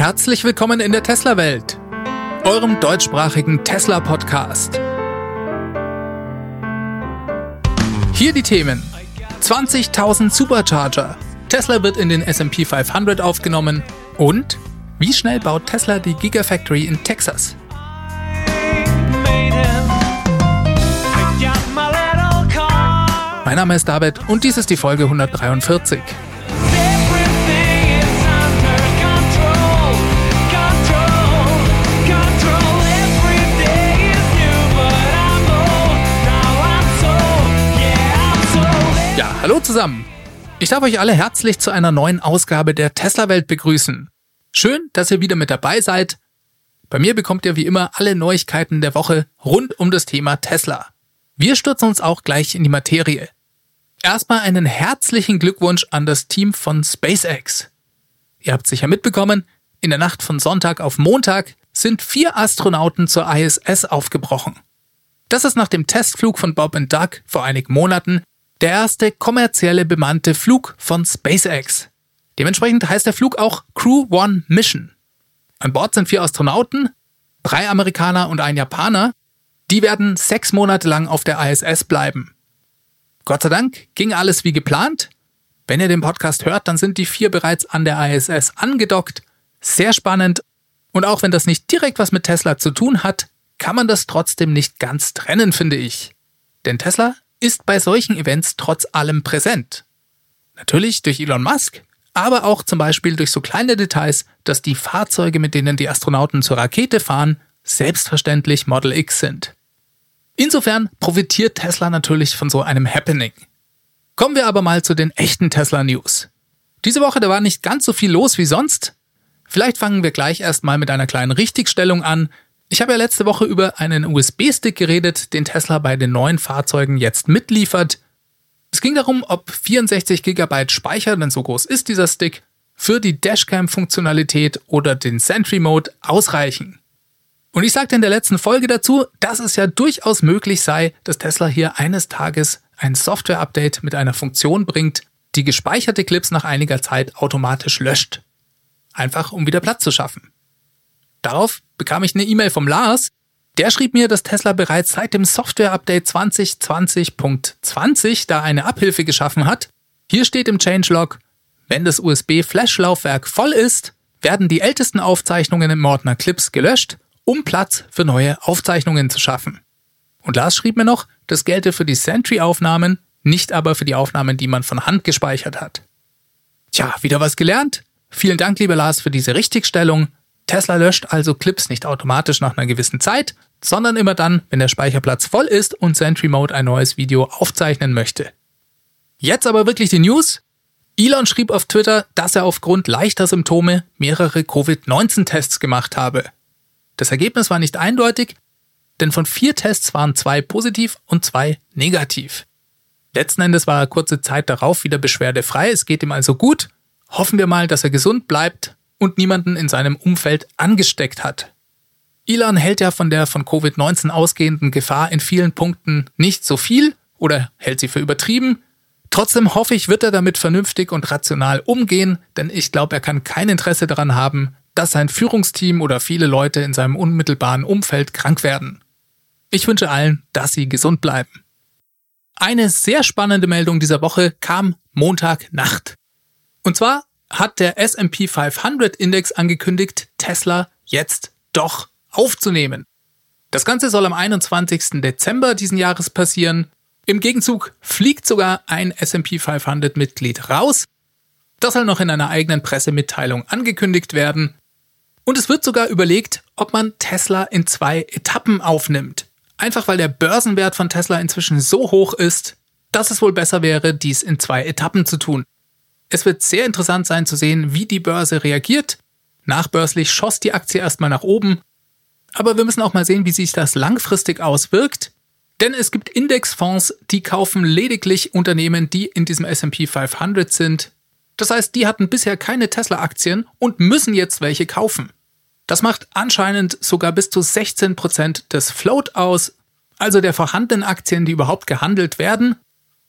Herzlich willkommen in der Tesla-Welt, eurem deutschsprachigen Tesla-Podcast. Hier die Themen: 20.000 Supercharger, Tesla wird in den SP 500 aufgenommen und wie schnell baut Tesla die Gigafactory in Texas? Mein Name ist David und dies ist die Folge 143. Hallo zusammen! Ich darf euch alle herzlich zu einer neuen Ausgabe der Tesla-Welt begrüßen. Schön, dass ihr wieder mit dabei seid. Bei mir bekommt ihr wie immer alle Neuigkeiten der Woche rund um das Thema Tesla. Wir stürzen uns auch gleich in die Materie. Erstmal einen herzlichen Glückwunsch an das Team von SpaceX. Ihr habt sicher mitbekommen, in der Nacht von Sonntag auf Montag sind vier Astronauten zur ISS aufgebrochen. Das ist nach dem Testflug von Bob und Doug vor einigen Monaten der erste kommerzielle bemannte Flug von SpaceX. Dementsprechend heißt der Flug auch Crew One Mission. An Bord sind vier Astronauten, drei Amerikaner und ein Japaner. Die werden sechs Monate lang auf der ISS bleiben. Gott sei Dank ging alles wie geplant. Wenn ihr den Podcast hört, dann sind die vier bereits an der ISS angedockt. Sehr spannend. Und auch wenn das nicht direkt was mit Tesla zu tun hat, kann man das trotzdem nicht ganz trennen, finde ich. Denn Tesla ist bei solchen Events trotz allem präsent. Natürlich durch Elon Musk, aber auch zum Beispiel durch so kleine Details, dass die Fahrzeuge, mit denen die Astronauten zur Rakete fahren, selbstverständlich Model X sind. Insofern profitiert Tesla natürlich von so einem Happening. Kommen wir aber mal zu den echten Tesla News. Diese Woche, da war nicht ganz so viel los wie sonst. Vielleicht fangen wir gleich erstmal mit einer kleinen Richtigstellung an, ich habe ja letzte Woche über einen USB-Stick geredet, den Tesla bei den neuen Fahrzeugen jetzt mitliefert. Es ging darum, ob 64 GB Speicher, denn so groß ist dieser Stick, für die Dashcam-Funktionalität oder den Sentry Mode ausreichen. Und ich sagte in der letzten Folge dazu, dass es ja durchaus möglich sei, dass Tesla hier eines Tages ein Software-Update mit einer Funktion bringt, die gespeicherte Clips nach einiger Zeit automatisch löscht. Einfach um wieder Platz zu schaffen. Darauf bekam ich eine E-Mail vom Lars. Der schrieb mir, dass Tesla bereits seit dem Software-Update 2020.20 da eine Abhilfe geschaffen hat. Hier steht im Changelog, wenn das USB-Flash-Laufwerk voll ist, werden die ältesten Aufzeichnungen im Ordner Clips gelöscht, um Platz für neue Aufzeichnungen zu schaffen. Und Lars schrieb mir noch, das gelte für die Sentry-Aufnahmen, nicht aber für die Aufnahmen, die man von Hand gespeichert hat. Tja, wieder was gelernt. Vielen Dank, lieber Lars, für diese Richtigstellung. Tesla löscht also Clips nicht automatisch nach einer gewissen Zeit, sondern immer dann, wenn der Speicherplatz voll ist und Sentry Mode ein neues Video aufzeichnen möchte. Jetzt aber wirklich die News. Elon schrieb auf Twitter, dass er aufgrund leichter Symptome mehrere Covid-19-Tests gemacht habe. Das Ergebnis war nicht eindeutig, denn von vier Tests waren zwei positiv und zwei negativ. Letzten Endes war er kurze Zeit darauf wieder beschwerdefrei, es geht ihm also gut. Hoffen wir mal, dass er gesund bleibt und niemanden in seinem Umfeld angesteckt hat. Elon hält ja von der von Covid-19 ausgehenden Gefahr in vielen Punkten nicht so viel oder hält sie für übertrieben. Trotzdem hoffe ich, wird er damit vernünftig und rational umgehen, denn ich glaube, er kann kein Interesse daran haben, dass sein Führungsteam oder viele Leute in seinem unmittelbaren Umfeld krank werden. Ich wünsche allen, dass sie gesund bleiben. Eine sehr spannende Meldung dieser Woche kam Montagnacht. Und zwar hat der S&P 500 Index angekündigt, Tesla jetzt doch aufzunehmen. Das Ganze soll am 21. Dezember diesen Jahres passieren. Im Gegenzug fliegt sogar ein S&P 500 Mitglied raus. Das soll noch in einer eigenen Pressemitteilung angekündigt werden. Und es wird sogar überlegt, ob man Tesla in zwei Etappen aufnimmt. Einfach weil der Börsenwert von Tesla inzwischen so hoch ist, dass es wohl besser wäre, dies in zwei Etappen zu tun. Es wird sehr interessant sein zu sehen, wie die Börse reagiert. Nachbörslich schoss die Aktie erstmal nach oben. Aber wir müssen auch mal sehen, wie sich das langfristig auswirkt. Denn es gibt Indexfonds, die kaufen lediglich Unternehmen, die in diesem SP 500 sind. Das heißt, die hatten bisher keine Tesla-Aktien und müssen jetzt welche kaufen. Das macht anscheinend sogar bis zu 16% des Float aus, also der vorhandenen Aktien, die überhaupt gehandelt werden.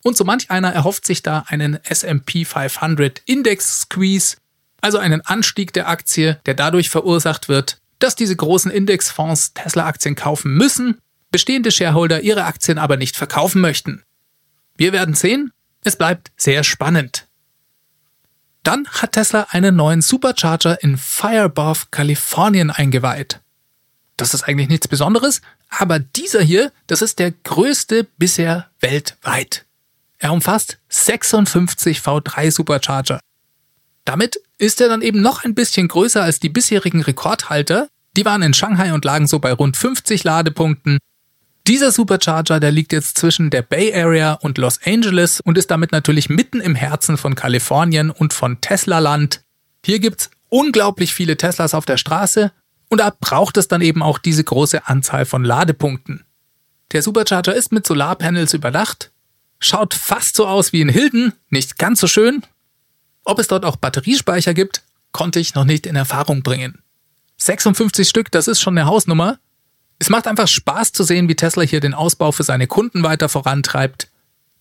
Und so manch einer erhofft sich da einen SP 500 Index Squeeze. Also einen Anstieg der Aktie, der dadurch verursacht wird, dass diese großen Indexfonds Tesla-Aktien kaufen müssen, bestehende Shareholder ihre Aktien aber nicht verkaufen möchten. Wir werden sehen, es bleibt sehr spannend. Dann hat Tesla einen neuen Supercharger in Firebaugh, Kalifornien eingeweiht. Das ist eigentlich nichts Besonderes, aber dieser hier, das ist der größte bisher weltweit. Er umfasst 56 V3 Supercharger. Damit ist er dann eben noch ein bisschen größer als die bisherigen Rekordhalter. Die waren in Shanghai und lagen so bei rund 50 Ladepunkten. Dieser Supercharger, der liegt jetzt zwischen der Bay Area und Los Angeles und ist damit natürlich mitten im Herzen von Kalifornien und von Tesla-Land. Hier gibt's unglaublich viele Teslas auf der Straße und da braucht es dann eben auch diese große Anzahl von Ladepunkten. Der Supercharger ist mit Solarpanels überdacht, schaut fast so aus wie in Hilden, nicht ganz so schön, ob es dort auch Batteriespeicher gibt, konnte ich noch nicht in Erfahrung bringen. 56 Stück, das ist schon eine Hausnummer. Es macht einfach Spaß zu sehen, wie Tesla hier den Ausbau für seine Kunden weiter vorantreibt.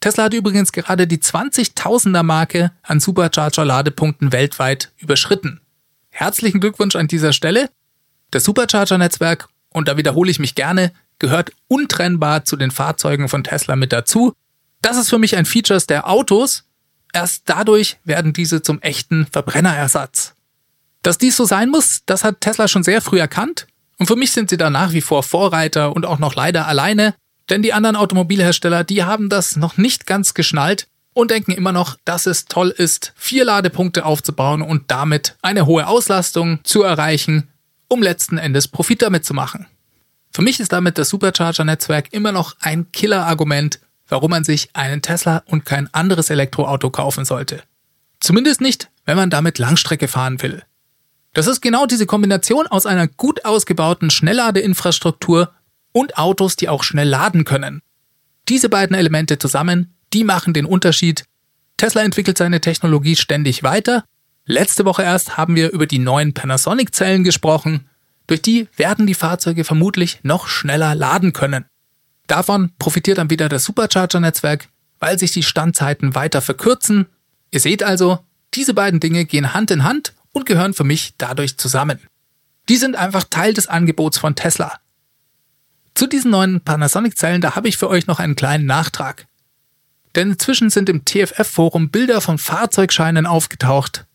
Tesla hat übrigens gerade die 20.000er Marke an Supercharger-Ladepunkten weltweit überschritten. Herzlichen Glückwunsch an dieser Stelle. Das Supercharger-Netzwerk, und da wiederhole ich mich gerne, gehört untrennbar zu den Fahrzeugen von Tesla mit dazu. Das ist für mich ein Feature der Autos, Erst dadurch werden diese zum echten Verbrennerersatz. Dass dies so sein muss, das hat Tesla schon sehr früh erkannt. Und für mich sind sie da nach wie vor Vorreiter und auch noch leider alleine, denn die anderen Automobilhersteller, die haben das noch nicht ganz geschnallt und denken immer noch, dass es toll ist, vier Ladepunkte aufzubauen und damit eine hohe Auslastung zu erreichen, um letzten Endes Profit damit zu machen. Für mich ist damit das Supercharger-Netzwerk immer noch ein Killer-Argument warum man sich einen Tesla und kein anderes Elektroauto kaufen sollte. Zumindest nicht, wenn man damit Langstrecke fahren will. Das ist genau diese Kombination aus einer gut ausgebauten Schnellladeinfrastruktur und Autos, die auch schnell laden können. Diese beiden Elemente zusammen, die machen den Unterschied. Tesla entwickelt seine Technologie ständig weiter. Letzte Woche erst haben wir über die neuen Panasonic-Zellen gesprochen. Durch die werden die Fahrzeuge vermutlich noch schneller laden können. Davon profitiert dann wieder das Supercharger-Netzwerk, weil sich die Standzeiten weiter verkürzen. Ihr seht also, diese beiden Dinge gehen Hand in Hand und gehören für mich dadurch zusammen. Die sind einfach Teil des Angebots von Tesla. Zu diesen neuen Panasonic-Zellen, da habe ich für euch noch einen kleinen Nachtrag. Denn inzwischen sind im TFF-Forum Bilder von Fahrzeugscheinen aufgetaucht.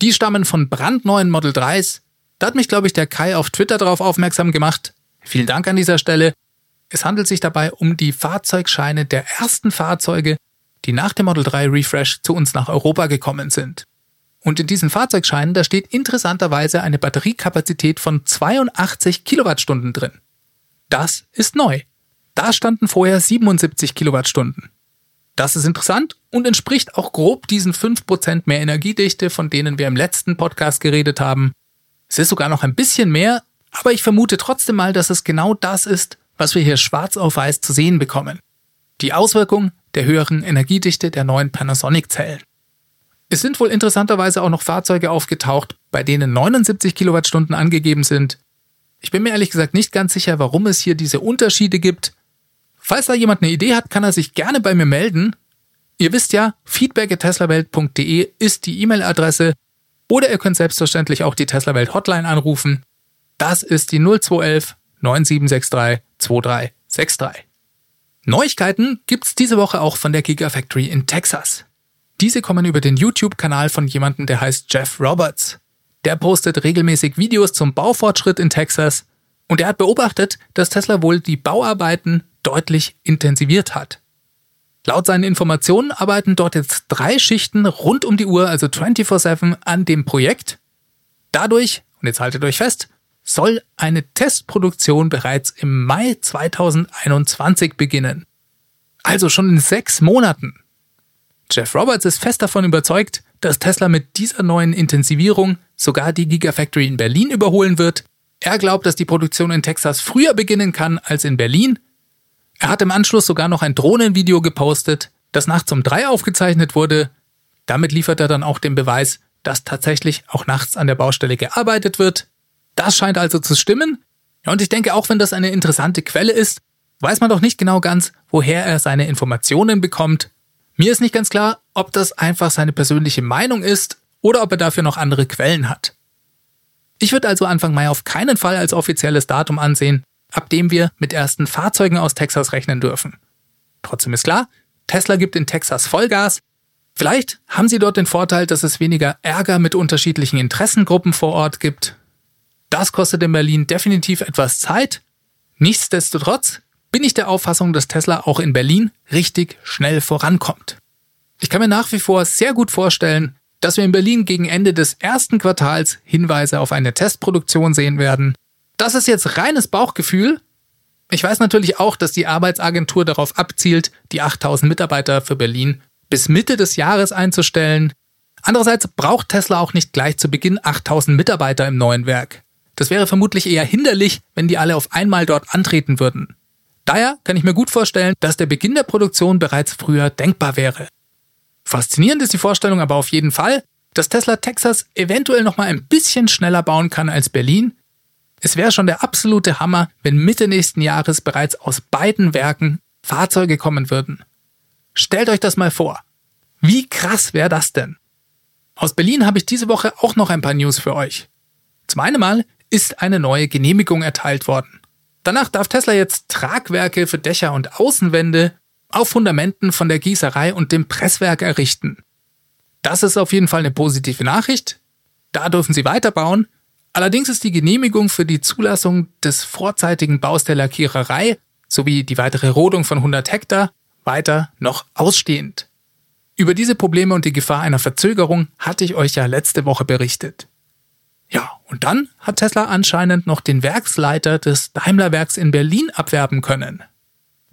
Die stammen von brandneuen Model 3s. Da hat mich, glaube ich, der Kai auf Twitter darauf aufmerksam gemacht. Vielen Dank an dieser Stelle. Es handelt sich dabei um die Fahrzeugscheine der ersten Fahrzeuge, die nach dem Model 3 Refresh zu uns nach Europa gekommen sind. Und in diesen Fahrzeugscheinen, da steht interessanterweise eine Batteriekapazität von 82 Kilowattstunden drin. Das ist neu. Da standen vorher 77 Kilowattstunden. Das ist interessant und entspricht auch grob diesen 5% mehr Energiedichte, von denen wir im letzten Podcast geredet haben. Es ist sogar noch ein bisschen mehr, aber ich vermute trotzdem mal, dass es genau das ist, was wir hier schwarz auf weiß zu sehen bekommen. Die Auswirkung der höheren Energiedichte der neuen Panasonic-Zellen. Es sind wohl interessanterweise auch noch Fahrzeuge aufgetaucht, bei denen 79 Kilowattstunden angegeben sind. Ich bin mir ehrlich gesagt nicht ganz sicher, warum es hier diese Unterschiede gibt. Falls da jemand eine Idee hat, kann er sich gerne bei mir melden. Ihr wisst ja, feedback.teslawelt.de ist die E-Mail-Adresse oder ihr könnt selbstverständlich auch die Teslawelt Hotline anrufen. Das ist die 0211 9763 2363. Neuigkeiten gibt's diese Woche auch von der Gigafactory in Texas. Diese kommen über den YouTube-Kanal von jemandem, der heißt Jeff Roberts. Der postet regelmäßig Videos zum Baufortschritt in Texas und er hat beobachtet, dass Tesla wohl die Bauarbeiten deutlich intensiviert hat. Laut seinen Informationen arbeiten dort jetzt drei Schichten rund um die Uhr, also 24-7, an dem Projekt. Dadurch, und jetzt haltet euch fest, soll eine Testproduktion bereits im Mai 2021 beginnen. Also schon in sechs Monaten. Jeff Roberts ist fest davon überzeugt, dass Tesla mit dieser neuen Intensivierung sogar die Gigafactory in Berlin überholen wird. Er glaubt, dass die Produktion in Texas früher beginnen kann als in Berlin. Er hat im Anschluss sogar noch ein Drohnenvideo gepostet, das nachts um drei aufgezeichnet wurde. Damit liefert er dann auch den Beweis, dass tatsächlich auch nachts an der Baustelle gearbeitet wird. Das scheint also zu stimmen. Und ich denke, auch wenn das eine interessante Quelle ist, weiß man doch nicht genau ganz, woher er seine Informationen bekommt. Mir ist nicht ganz klar, ob das einfach seine persönliche Meinung ist oder ob er dafür noch andere Quellen hat. Ich würde also Anfang Mai auf keinen Fall als offizielles Datum ansehen, ab dem wir mit ersten Fahrzeugen aus Texas rechnen dürfen. Trotzdem ist klar, Tesla gibt in Texas Vollgas. Vielleicht haben sie dort den Vorteil, dass es weniger Ärger mit unterschiedlichen Interessengruppen vor Ort gibt. Das kostet in Berlin definitiv etwas Zeit. Nichtsdestotrotz bin ich der Auffassung, dass Tesla auch in Berlin richtig schnell vorankommt. Ich kann mir nach wie vor sehr gut vorstellen, dass wir in Berlin gegen Ende des ersten Quartals Hinweise auf eine Testproduktion sehen werden. Das ist jetzt reines Bauchgefühl. Ich weiß natürlich auch, dass die Arbeitsagentur darauf abzielt, die 8000 Mitarbeiter für Berlin bis Mitte des Jahres einzustellen. Andererseits braucht Tesla auch nicht gleich zu Beginn 8000 Mitarbeiter im neuen Werk. Das wäre vermutlich eher hinderlich, wenn die alle auf einmal dort antreten würden. Daher kann ich mir gut vorstellen, dass der Beginn der Produktion bereits früher denkbar wäre. Faszinierend ist die Vorstellung aber auf jeden Fall, dass Tesla Texas eventuell noch mal ein bisschen schneller bauen kann als Berlin. Es wäre schon der absolute Hammer, wenn Mitte nächsten Jahres bereits aus beiden Werken Fahrzeuge kommen würden. Stellt euch das mal vor. Wie krass wäre das denn? Aus Berlin habe ich diese Woche auch noch ein paar News für euch. Zum einen mal ist eine neue Genehmigung erteilt worden. Danach darf Tesla jetzt Tragwerke für Dächer und Außenwände auf Fundamenten von der Gießerei und dem Presswerk errichten. Das ist auf jeden Fall eine positive Nachricht. Da dürfen sie weiterbauen. Allerdings ist die Genehmigung für die Zulassung des vorzeitigen Baus der Lackiererei sowie die weitere Rodung von 100 Hektar weiter noch ausstehend. Über diese Probleme und die Gefahr einer Verzögerung hatte ich euch ja letzte Woche berichtet. Ja, und dann hat Tesla anscheinend noch den Werksleiter des Daimler-Werks in Berlin abwerben können.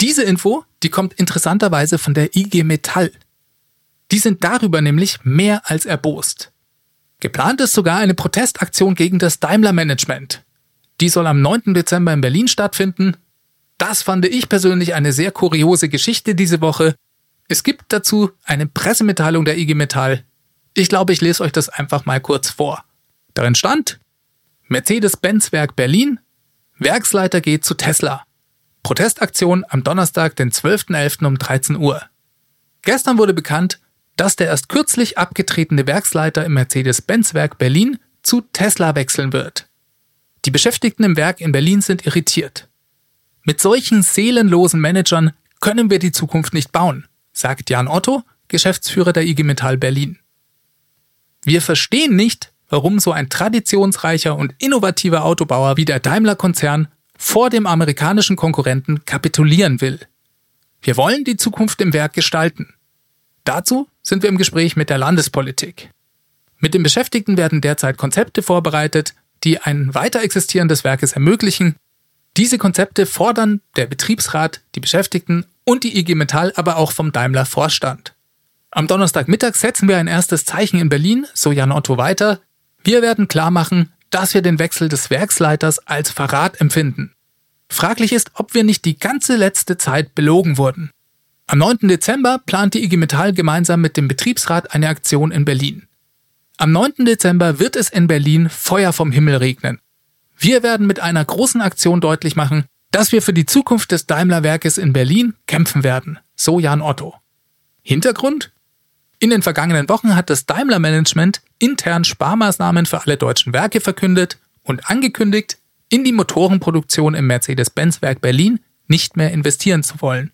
Diese Info, die kommt interessanterweise von der IG Metall. Die sind darüber nämlich mehr als erbost. Geplant ist sogar eine Protestaktion gegen das Daimler-Management. Die soll am 9. Dezember in Berlin stattfinden. Das fand ich persönlich eine sehr kuriose Geschichte diese Woche. Es gibt dazu eine Pressemitteilung der IG Metall. Ich glaube, ich lese euch das einfach mal kurz vor. Darin stand Mercedes-Benz-Werk Berlin, Werksleiter geht zu Tesla. Protestaktion am Donnerstag, den 12.11. um 13 Uhr. Gestern wurde bekannt, dass der erst kürzlich abgetretene Werksleiter im Mercedes-Benz-Werk Berlin zu Tesla wechseln wird. Die Beschäftigten im Werk in Berlin sind irritiert. Mit solchen seelenlosen Managern können wir die Zukunft nicht bauen, sagt Jan Otto, Geschäftsführer der IG Metall Berlin. Wir verstehen nicht, warum so ein traditionsreicher und innovativer Autobauer wie der Daimler-Konzern vor dem amerikanischen Konkurrenten kapitulieren will. Wir wollen die Zukunft im Werk gestalten. Dazu sind wir im Gespräch mit der Landespolitik. Mit den Beschäftigten werden derzeit Konzepte vorbereitet, die ein weiter existieren des Werkes ermöglichen. Diese Konzepte fordern der Betriebsrat, die Beschäftigten und die IG Metall aber auch vom Daimler Vorstand. Am Donnerstagmittag setzen wir ein erstes Zeichen in Berlin, so Jan Otto weiter. Wir werden klar machen, dass wir den Wechsel des Werksleiters als Verrat empfinden. Fraglich ist, ob wir nicht die ganze letzte Zeit belogen wurden. Am 9. Dezember plant die IG Metall gemeinsam mit dem Betriebsrat eine Aktion in Berlin. Am 9. Dezember wird es in Berlin Feuer vom Himmel regnen. Wir werden mit einer großen Aktion deutlich machen, dass wir für die Zukunft des Daimler-Werkes in Berlin kämpfen werden, so Jan Otto. Hintergrund? In den vergangenen Wochen hat das Daimler-Management intern Sparmaßnahmen für alle deutschen Werke verkündet und angekündigt, in die Motorenproduktion im Mercedes-Benz-Werk Berlin nicht mehr investieren zu wollen.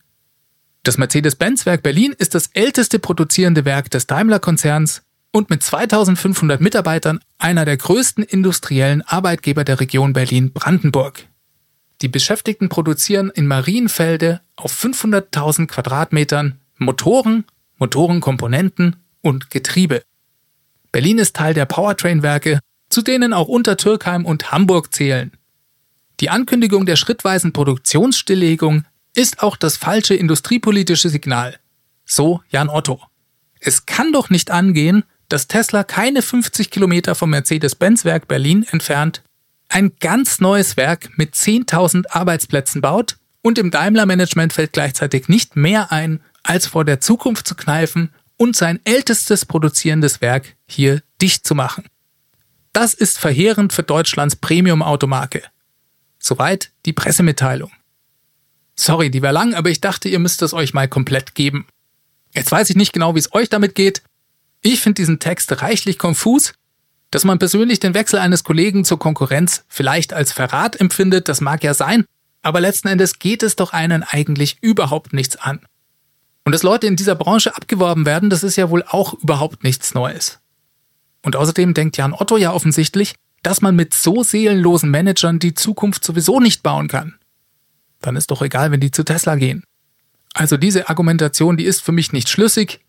Das Mercedes-Benz-Werk Berlin ist das älteste produzierende Werk des Daimler-Konzerns und mit 2500 Mitarbeitern einer der größten industriellen Arbeitgeber der Region Berlin-Brandenburg. Die Beschäftigten produzieren in Marienfelde auf 500.000 Quadratmetern Motoren, Motorenkomponenten und Getriebe. Berlin ist Teil der Powertrain-Werke, zu denen auch Untertürkheim und Hamburg zählen. Die Ankündigung der schrittweisen Produktionsstilllegung ist auch das falsche industriepolitische Signal. So Jan Otto. Es kann doch nicht angehen, dass Tesla keine 50 Kilometer vom Mercedes-Benz-Werk Berlin entfernt ein ganz neues Werk mit 10.000 Arbeitsplätzen baut und im Daimler-Management fällt gleichzeitig nicht mehr ein, als vor der Zukunft zu kneifen und sein ältestes produzierendes Werk hier dicht zu machen. Das ist verheerend für Deutschlands Premium-Automarke. Soweit die Pressemitteilung. Sorry, die war lang, aber ich dachte, ihr müsst es euch mal komplett geben. Jetzt weiß ich nicht genau, wie es euch damit geht. Ich finde diesen Text reichlich konfus. Dass man persönlich den Wechsel eines Kollegen zur Konkurrenz vielleicht als Verrat empfindet, das mag ja sein, aber letzten Endes geht es doch einen eigentlich überhaupt nichts an. Und dass Leute in dieser Branche abgeworben werden, das ist ja wohl auch überhaupt nichts Neues. Und außerdem denkt Jan Otto ja offensichtlich, dass man mit so seelenlosen Managern die Zukunft sowieso nicht bauen kann. Dann ist doch egal, wenn die zu Tesla gehen. Also diese Argumentation, die ist für mich nicht schlüssig.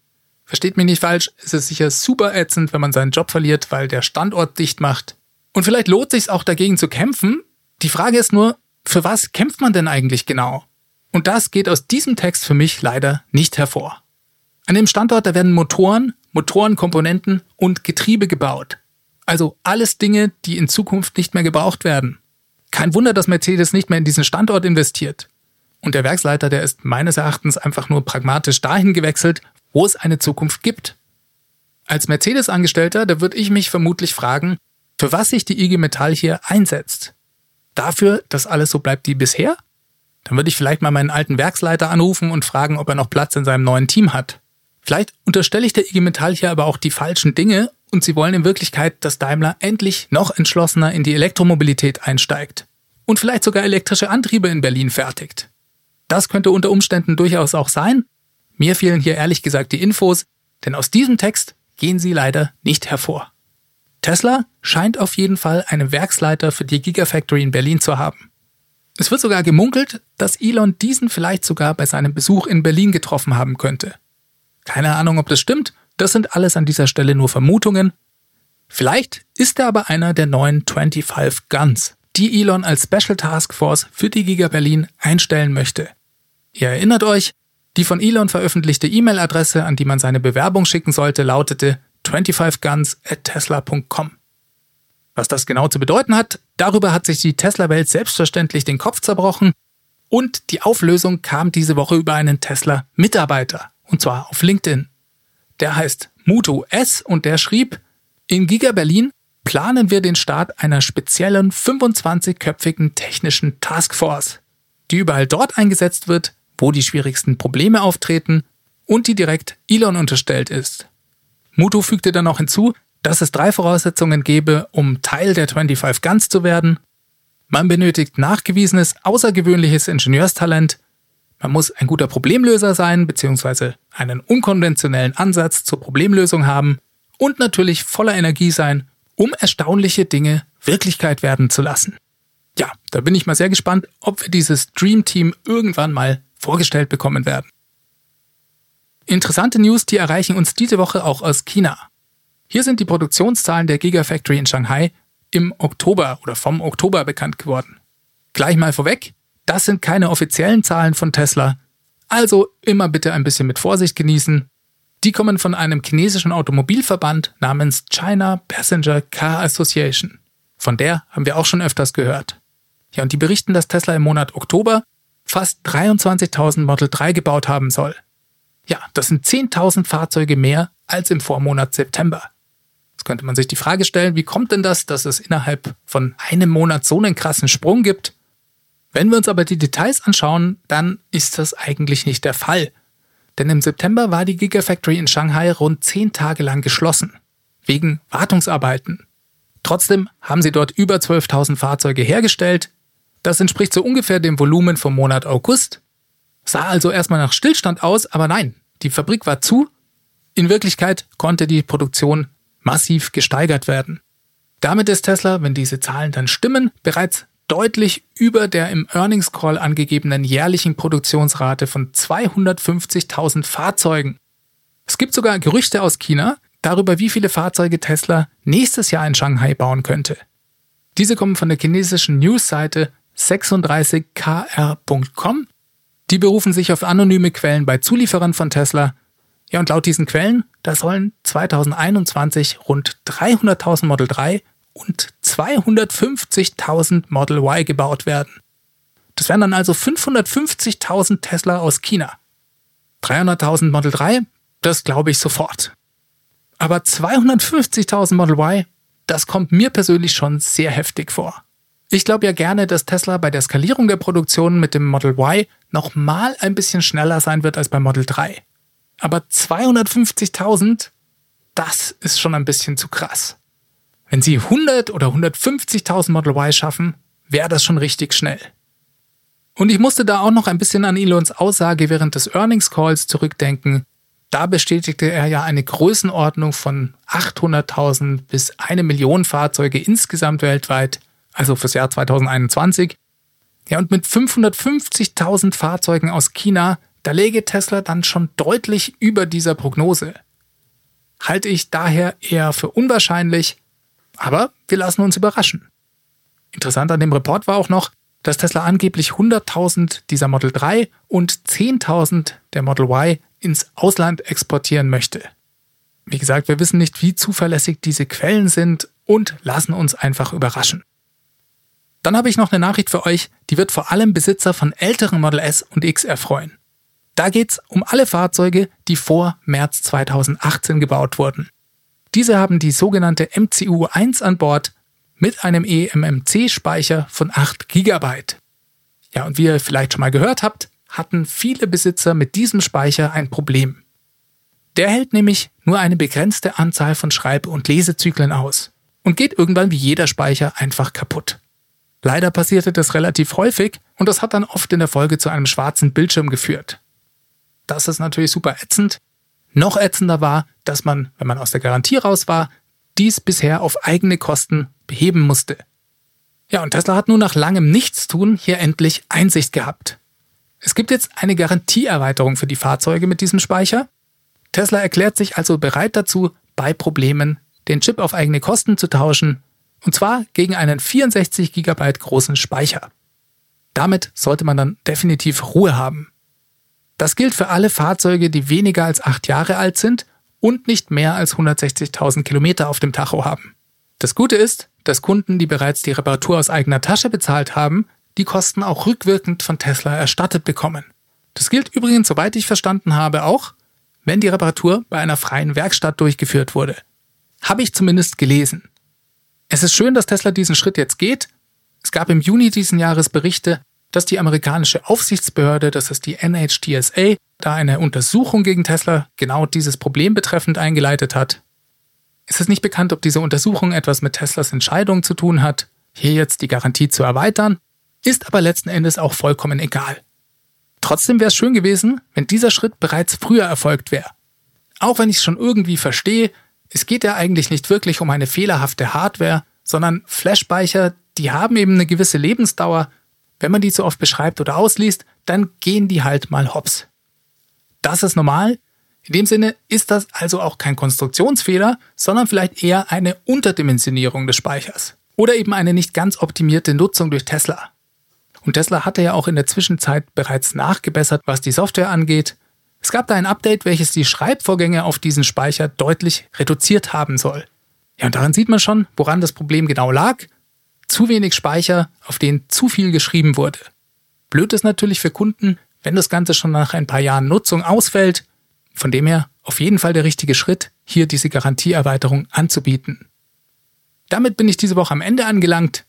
Versteht mich nicht falsch, es ist sicher super ätzend, wenn man seinen Job verliert, weil der Standort dicht macht. Und vielleicht lohnt sich auch dagegen zu kämpfen. Die Frage ist nur, für was kämpft man denn eigentlich genau? Und das geht aus diesem Text für mich leider nicht hervor. An dem Standort, da werden Motoren, Motorenkomponenten und Getriebe gebaut. Also alles Dinge, die in Zukunft nicht mehr gebraucht werden. Kein Wunder, dass Mercedes nicht mehr in diesen Standort investiert. Und der Werksleiter, der ist meines Erachtens einfach nur pragmatisch dahin gewechselt, wo es eine Zukunft gibt. Als Mercedes-Angestellter, da würde ich mich vermutlich fragen, für was sich die IG Metall hier einsetzt. Dafür, dass alles so bleibt wie bisher? Dann würde ich vielleicht mal meinen alten Werksleiter anrufen und fragen, ob er noch Platz in seinem neuen Team hat. Vielleicht unterstelle ich der IG Metall hier aber auch die falschen Dinge und sie wollen in Wirklichkeit, dass Daimler endlich noch entschlossener in die Elektromobilität einsteigt und vielleicht sogar elektrische Antriebe in Berlin fertigt. Das könnte unter Umständen durchaus auch sein. Mir fehlen hier ehrlich gesagt die Infos, denn aus diesem Text gehen sie leider nicht hervor. Tesla scheint auf jeden Fall einen Werksleiter für die Gigafactory in Berlin zu haben. Es wird sogar gemunkelt, dass Elon diesen vielleicht sogar bei seinem Besuch in Berlin getroffen haben könnte. Keine Ahnung, ob das stimmt, das sind alles an dieser Stelle nur Vermutungen. Vielleicht ist er aber einer der neuen 25 Guns, die Elon als Special Task Force für die Giga Berlin einstellen möchte. Ihr erinnert euch, die von Elon veröffentlichte E-Mail-Adresse, an die man seine Bewerbung schicken sollte, lautete 25guns at tesla.com. Was das genau zu bedeuten hat, darüber hat sich die Tesla-Welt selbstverständlich den Kopf zerbrochen und die Auflösung kam diese Woche über einen Tesla-Mitarbeiter, und zwar auf LinkedIn. Der heißt Muto S und der schrieb, in Giga Berlin planen wir den Start einer speziellen 25-köpfigen technischen Taskforce, die überall dort eingesetzt wird, wo die schwierigsten Probleme auftreten und die direkt Elon unterstellt ist. Muto fügte dann noch hinzu, dass es drei Voraussetzungen gäbe, um Teil der 25 Guns zu werden. Man benötigt nachgewiesenes, außergewöhnliches Ingenieurstalent, man muss ein guter Problemlöser sein, beziehungsweise einen unkonventionellen Ansatz zur Problemlösung haben und natürlich voller Energie sein, um erstaunliche Dinge Wirklichkeit werden zu lassen. Ja, da bin ich mal sehr gespannt, ob wir dieses Dream Team irgendwann mal vorgestellt bekommen werden. Interessante News, die erreichen uns diese Woche auch aus China. Hier sind die Produktionszahlen der Gigafactory in Shanghai im Oktober oder vom Oktober bekannt geworden. Gleich mal vorweg, das sind keine offiziellen Zahlen von Tesla, also immer bitte ein bisschen mit Vorsicht genießen. Die kommen von einem chinesischen Automobilverband namens China Passenger Car Association. Von der haben wir auch schon öfters gehört. Ja, und die berichten, dass Tesla im Monat Oktober fast 23.000 Model 3 gebaut haben soll. Ja, das sind 10.000 Fahrzeuge mehr als im Vormonat September. Könnte man sich die Frage stellen, wie kommt denn das, dass es innerhalb von einem Monat so einen krassen Sprung gibt? Wenn wir uns aber die Details anschauen, dann ist das eigentlich nicht der Fall. Denn im September war die Gigafactory in Shanghai rund zehn Tage lang geschlossen. Wegen Wartungsarbeiten. Trotzdem haben sie dort über 12.000 Fahrzeuge hergestellt. Das entspricht so ungefähr dem Volumen vom Monat August. Sah also erstmal nach Stillstand aus, aber nein, die Fabrik war zu. In Wirklichkeit konnte die Produktion massiv gesteigert werden. Damit ist Tesla, wenn diese Zahlen dann stimmen, bereits deutlich über der im Earnings Call angegebenen jährlichen Produktionsrate von 250.000 Fahrzeugen. Es gibt sogar Gerüchte aus China darüber, wie viele Fahrzeuge Tesla nächstes Jahr in Shanghai bauen könnte. Diese kommen von der chinesischen Newsseite 36kr.com. Die berufen sich auf anonyme Quellen bei Zulieferern von Tesla. Ja, und laut diesen Quellen, da sollen 2021 rund 300.000 Model 3 und 250.000 Model Y gebaut werden. Das wären dann also 550.000 Tesla aus China. 300.000 Model 3, das glaube ich sofort. Aber 250.000 Model Y, das kommt mir persönlich schon sehr heftig vor. Ich glaube ja gerne, dass Tesla bei der Skalierung der Produktion mit dem Model Y noch mal ein bisschen schneller sein wird als beim Model 3. Aber 250.000, das ist schon ein bisschen zu krass. Wenn sie 100 oder 150.000 Model Y schaffen, wäre das schon richtig schnell. Und ich musste da auch noch ein bisschen an Elons Aussage während des Earnings Calls zurückdenken. Da bestätigte er ja eine Größenordnung von 800.000 bis eine Million Fahrzeuge insgesamt weltweit, also fürs Jahr 2021. Ja, und mit 550.000 Fahrzeugen aus China, da läge Tesla dann schon deutlich über dieser Prognose. Halte ich daher eher für unwahrscheinlich, aber wir lassen uns überraschen. Interessant an dem Report war auch noch, dass Tesla angeblich 100.000 dieser Model 3 und 10.000 der Model Y ins Ausland exportieren möchte. Wie gesagt, wir wissen nicht, wie zuverlässig diese Quellen sind und lassen uns einfach überraschen. Dann habe ich noch eine Nachricht für euch, die wird vor allem Besitzer von älteren Model S und X erfreuen. Da geht's um alle Fahrzeuge, die vor März 2018 gebaut wurden. Diese haben die sogenannte MCU1 an Bord mit einem eMMC-Speicher von 8 GB. Ja, und wie ihr vielleicht schon mal gehört habt, hatten viele Besitzer mit diesem Speicher ein Problem. Der hält nämlich nur eine begrenzte Anzahl von Schreib- und Lesezyklen aus und geht irgendwann wie jeder Speicher einfach kaputt. Leider passierte das relativ häufig und das hat dann oft in der Folge zu einem schwarzen Bildschirm geführt. Das ist natürlich super ätzend. Noch ätzender war, dass man, wenn man aus der Garantie raus war, dies bisher auf eigene Kosten beheben musste. Ja, und Tesla hat nun nach langem Nichtstun hier endlich Einsicht gehabt. Es gibt jetzt eine Garantieerweiterung für die Fahrzeuge mit diesem Speicher. Tesla erklärt sich also bereit dazu, bei Problemen den Chip auf eigene Kosten zu tauschen, und zwar gegen einen 64 GB großen Speicher. Damit sollte man dann definitiv Ruhe haben. Das gilt für alle Fahrzeuge, die weniger als acht Jahre alt sind und nicht mehr als 160.000 Kilometer auf dem Tacho haben. Das Gute ist, dass Kunden, die bereits die Reparatur aus eigener Tasche bezahlt haben, die Kosten auch rückwirkend von Tesla erstattet bekommen. Das gilt übrigens, soweit ich verstanden habe, auch, wenn die Reparatur bei einer freien Werkstatt durchgeführt wurde. Habe ich zumindest gelesen. Es ist schön, dass Tesla diesen Schritt jetzt geht. Es gab im Juni diesen Jahres Berichte, dass die amerikanische Aufsichtsbehörde, das ist die NHTSA, da eine Untersuchung gegen Tesla genau dieses Problem betreffend eingeleitet hat. Es ist nicht bekannt, ob diese Untersuchung etwas mit Teslas Entscheidung zu tun hat, hier jetzt die Garantie zu erweitern, ist aber letzten Endes auch vollkommen egal. Trotzdem wäre es schön gewesen, wenn dieser Schritt bereits früher erfolgt wäre. Auch wenn ich es schon irgendwie verstehe, es geht ja eigentlich nicht wirklich um eine fehlerhafte Hardware, sondern Flashspeicher, die haben eben eine gewisse Lebensdauer wenn man die zu oft beschreibt oder ausliest, dann gehen die halt mal hops. Das ist normal. In dem Sinne ist das also auch kein Konstruktionsfehler, sondern vielleicht eher eine Unterdimensionierung des Speichers. Oder eben eine nicht ganz optimierte Nutzung durch Tesla. Und Tesla hatte ja auch in der Zwischenzeit bereits nachgebessert, was die Software angeht. Es gab da ein Update, welches die Schreibvorgänge auf diesen Speicher deutlich reduziert haben soll. Ja, und daran sieht man schon, woran das Problem genau lag zu wenig Speicher, auf den zu viel geschrieben wurde. Blöd ist natürlich für Kunden, wenn das Ganze schon nach ein paar Jahren Nutzung ausfällt. Von dem her auf jeden Fall der richtige Schritt, hier diese Garantieerweiterung anzubieten. Damit bin ich diese Woche am Ende angelangt.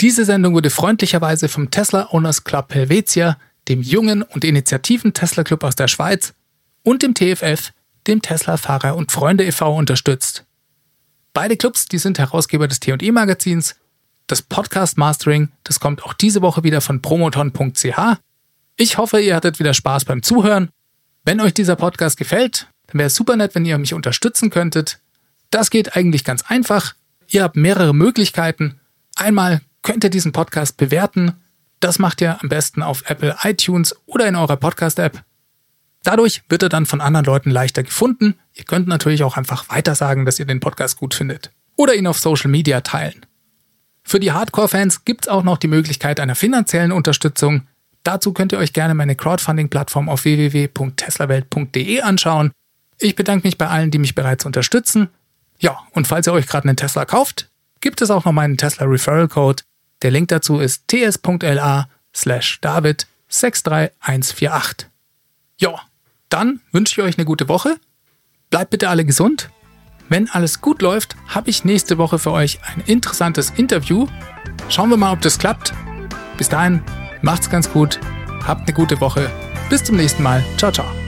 Diese Sendung wurde freundlicherweise vom Tesla Owners Club Helvetia, dem jungen und initiativen Tesla Club aus der Schweiz und dem TFF, dem Tesla Fahrer und Freunde e.V. unterstützt. Beide Clubs, die sind Herausgeber des T&E Magazins das Podcast Mastering, das kommt auch diese Woche wieder von promoton.ch. Ich hoffe, ihr hattet wieder Spaß beim Zuhören. Wenn euch dieser Podcast gefällt, dann wäre es super nett, wenn ihr mich unterstützen könntet. Das geht eigentlich ganz einfach. Ihr habt mehrere Möglichkeiten. Einmal könnt ihr diesen Podcast bewerten. Das macht ihr am besten auf Apple iTunes oder in eurer Podcast-App. Dadurch wird er dann von anderen Leuten leichter gefunden. Ihr könnt natürlich auch einfach weitersagen, dass ihr den Podcast gut findet. Oder ihn auf Social Media teilen. Für die Hardcore-Fans gibt's auch noch die Möglichkeit einer finanziellen Unterstützung. Dazu könnt ihr euch gerne meine Crowdfunding-Plattform auf www.teslawelt.de anschauen. Ich bedanke mich bei allen, die mich bereits unterstützen. Ja, und falls ihr euch gerade einen Tesla kauft, gibt es auch noch meinen Tesla Referral Code. Der Link dazu ist ts.la slash david 63148. Ja, dann wünsche ich euch eine gute Woche. Bleibt bitte alle gesund wenn alles gut läuft, habe ich nächste Woche für euch ein interessantes Interview. Schauen wir mal, ob das klappt. Bis dahin, macht's ganz gut, habt eine gute Woche. Bis zum nächsten Mal. Ciao, ciao.